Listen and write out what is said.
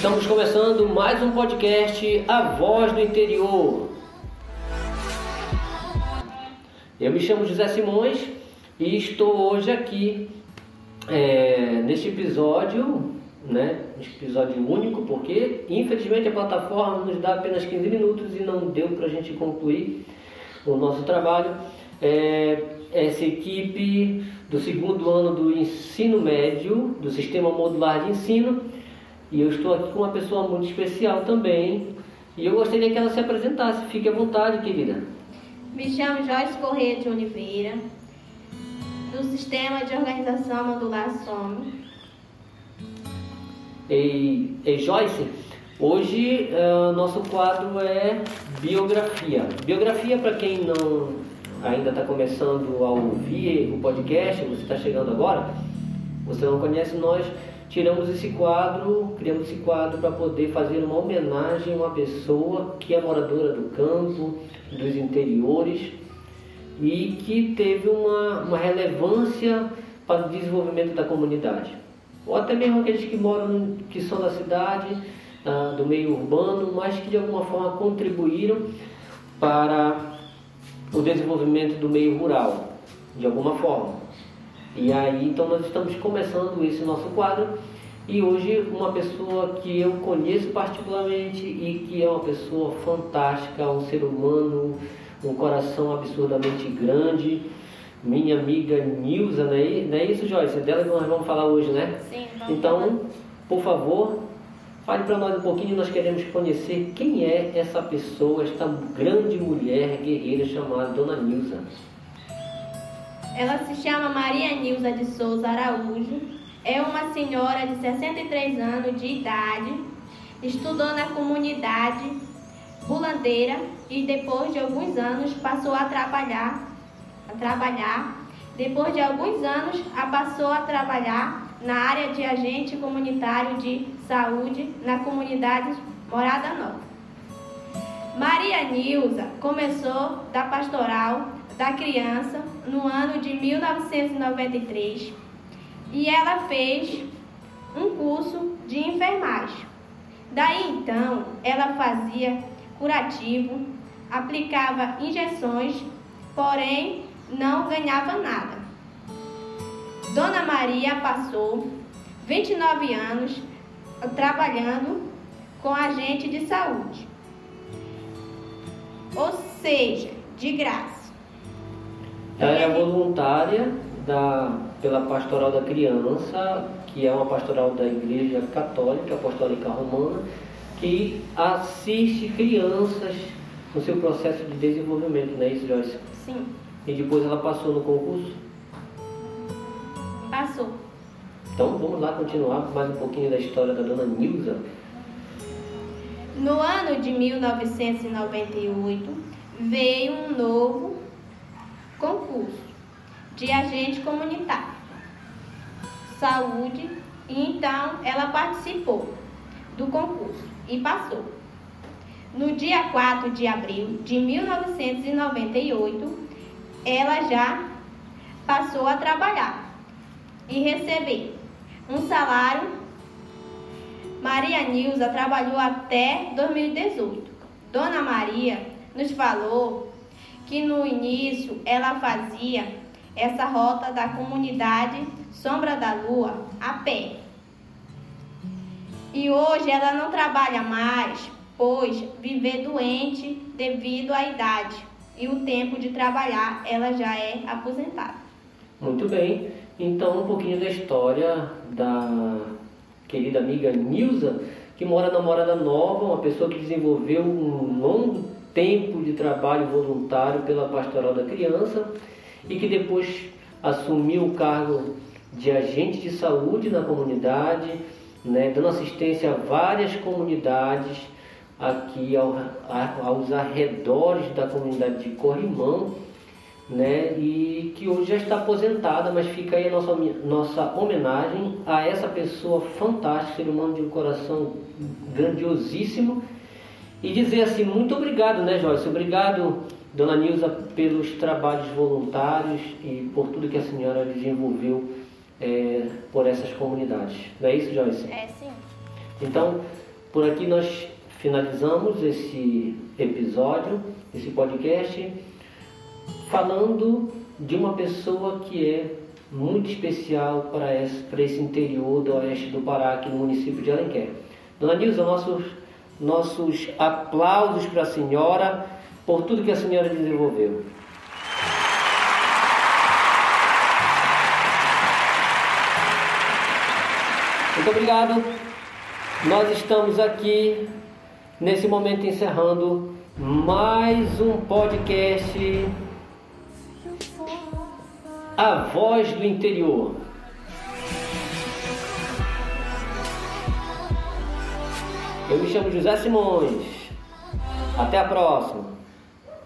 Estamos começando mais um podcast A Voz do Interior. Eu me chamo José Simões e estou hoje aqui é, neste episódio, né, episódio único, porque infelizmente a plataforma nos dá apenas 15 minutos e não deu para a gente concluir o nosso trabalho. É, essa equipe do segundo ano do ensino médio, do sistema modular de ensino, e eu estou aqui com uma pessoa muito especial também. E eu gostaria que ela se apresentasse. Fique à vontade, querida. Me chamo Joyce Corrêa de Oliveira, do Sistema de Organização Modular SOM. E, e Joyce, hoje uh, nosso quadro é biografia. Biografia, para quem não ainda está começando a ouvir o podcast, você está chegando agora, você não conhece nós tiramos esse quadro, criamos esse quadro para poder fazer uma homenagem a uma pessoa que é moradora do campo, dos interiores e que teve uma, uma relevância para o desenvolvimento da comunidade. Ou até mesmo aqueles que moram, que são da cidade, ah, do meio urbano, mas que de alguma forma contribuíram para o desenvolvimento do meio rural, de alguma forma. E aí, então nós estamos começando esse nosso quadro e hoje uma pessoa que eu conheço particularmente e que é uma pessoa fantástica, um ser humano, um coração absurdamente grande, minha amiga Nilza, não é, não é isso, Joyce? É dela que nós vamos falar hoje, né? Sim, vamos Então, falar. por favor, fale para nós um pouquinho, nós queremos conhecer quem é essa pessoa, esta grande mulher guerreira chamada Dona Nilza. Ela se chama Maria Nilza de Souza Araújo. É uma senhora de 63 anos de idade. Estudou na comunidade bulandeira e depois de alguns anos passou a trabalhar, a trabalhar. Depois de alguns anos, passou a trabalhar na área de agente comunitário de saúde na comunidade Morada Nova. Maria Nilza começou da pastoral da criança no ano de 1993 e ela fez um curso de enfermagem. Daí então, ela fazia curativo, aplicava injeções, porém não ganhava nada. Dona Maria passou 29 anos trabalhando com agente de saúde, ou seja, de graça. Ela é voluntária da, pela Pastoral da Criança, que é uma pastoral da Igreja Católica Apostólica Romana, que assiste crianças no seu processo de desenvolvimento, não é isso, Joyce? Sim. E depois ela passou no concurso? Passou. Então vamos lá continuar mais um pouquinho da história da dona Nilza. No ano de 1998 veio um novo concurso de agente comunitário, saúde, e então ela participou do concurso e passou. No dia 4 de abril de 1998, ela já passou a trabalhar e receber um salário. Maria Nilza trabalhou até 2018. Dona Maria nos falou que no início ela fazia essa rota da comunidade Sombra da Lua a pé. E hoje ela não trabalha mais, pois viver doente devido à idade e o tempo de trabalhar ela já é aposentada. Muito bem, então um pouquinho da história da querida amiga Nilza, que mora na Morada Nova, uma pessoa que desenvolveu um longo tempo de trabalho voluntário pela Pastoral da Criança e que depois assumiu o cargo de agente de saúde na comunidade, né, dando assistência a várias comunidades aqui ao, aos arredores da comunidade de Corrimão, né, e que hoje já está aposentada, mas fica aí a nossa, nossa homenagem a essa pessoa fantástica, ser humano de um coração grandiosíssimo e dizer assim, muito obrigado, né, Joyce? Obrigado, Dona Nilza, pelos trabalhos voluntários e por tudo que a senhora desenvolveu é, por essas comunidades. Não é isso, Joyce? É, sim. Então, Por aqui nós finalizamos esse episódio, esse podcast, falando de uma pessoa que é muito especial para esse, para esse interior do oeste do Pará, aqui no município de Alenquer. Dona Nilza, nossos, nossos aplausos para a senhora por tudo que a senhora desenvolveu. Muito obrigado. Nós estamos aqui nesse momento encerrando mais um podcast A Voz do Interior. Eu me chamo José Simões. Até a próxima.